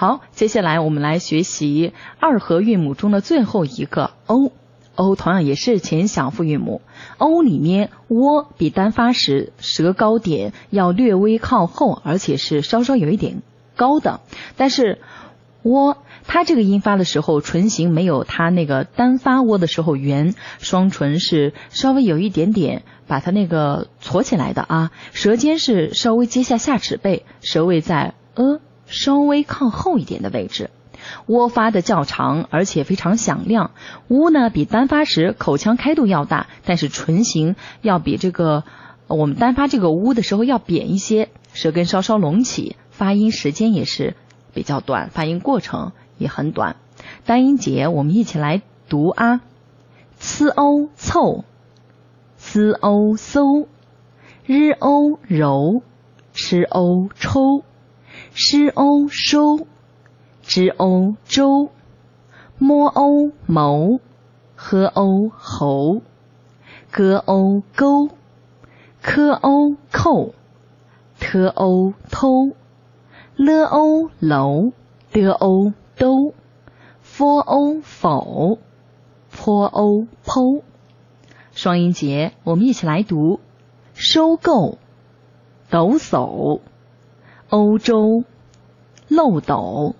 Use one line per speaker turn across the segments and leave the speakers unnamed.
好，接下来我们来学习二合韵母中的最后一个 o。o 同样也是前响复韵母。o 里面 o 比单发时舌高点要略微靠后，而且是稍稍有一点高的。但是 o 它这个音发的时候，唇形没有它那个单发窝的时候圆，双唇是稍微有一点点把它那个撮起来的啊。舌尖是稍微接下下齿背，舌位在呃。稍微靠后一点的位置，窝发的较长，而且非常响亮。呜呢，比单发时口腔开度要大，但是唇形要比这个我们单发这个呜的时候要扁一些，舌根稍稍隆起，发音时间也是比较短，发音过程也很短。单音节我们一起来读啊，c o 凑，c o 搜，r o 柔，ch o 抽。诗欧收，知欧周，摸欧谋，喝欧喉，歌欧勾，科欧扣，特欧偷，了欧楼，得欧兜，f 欧否，坡欧剖。双音节，我们一起来读：收购，抖擞。欧洲，漏斗，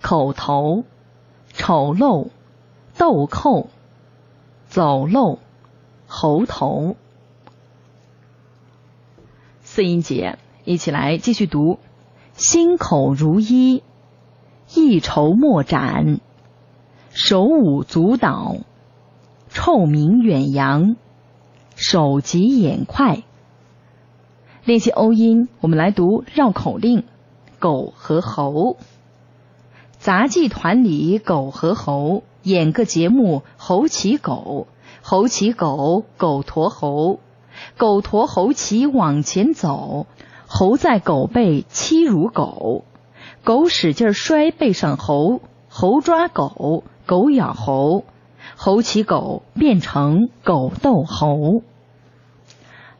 口头，丑陋，豆蔻，走漏，猴头。四音节，一起来继续读：心口如一，一筹莫展，手舞足蹈，臭名远扬，手疾眼快。练习欧音，我们来读绕口令：狗和猴。杂技团里狗和猴演个节目，猴骑狗，猴骑狗，狗驮猴，狗驮猴骑往前走，猴在狗背欺辱狗，狗使劲摔背上猴，猴抓狗，狗咬猴，猴骑狗变成狗斗猴。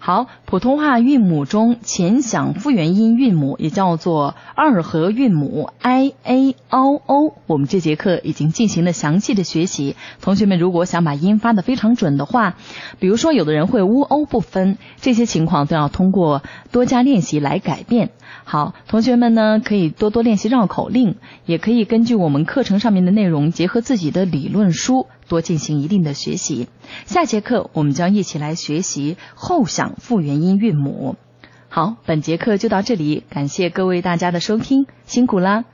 好，普通话韵母中前响复元音韵母也叫做二合韵母 i a o o。我们这节课已经进行了详细的学习，同学们如果想把音发的非常准的话，比如说有的人会乌欧不分，这些情况都要通过多加练习来改变。好，同学们呢可以多多练习绕口令，也可以根据我们课程上面的内容，结合自己的理论书，多进行一定的学习。下节课我们将一起来学习后响复元音韵母。好，本节课就到这里，感谢各位大家的收听，辛苦啦。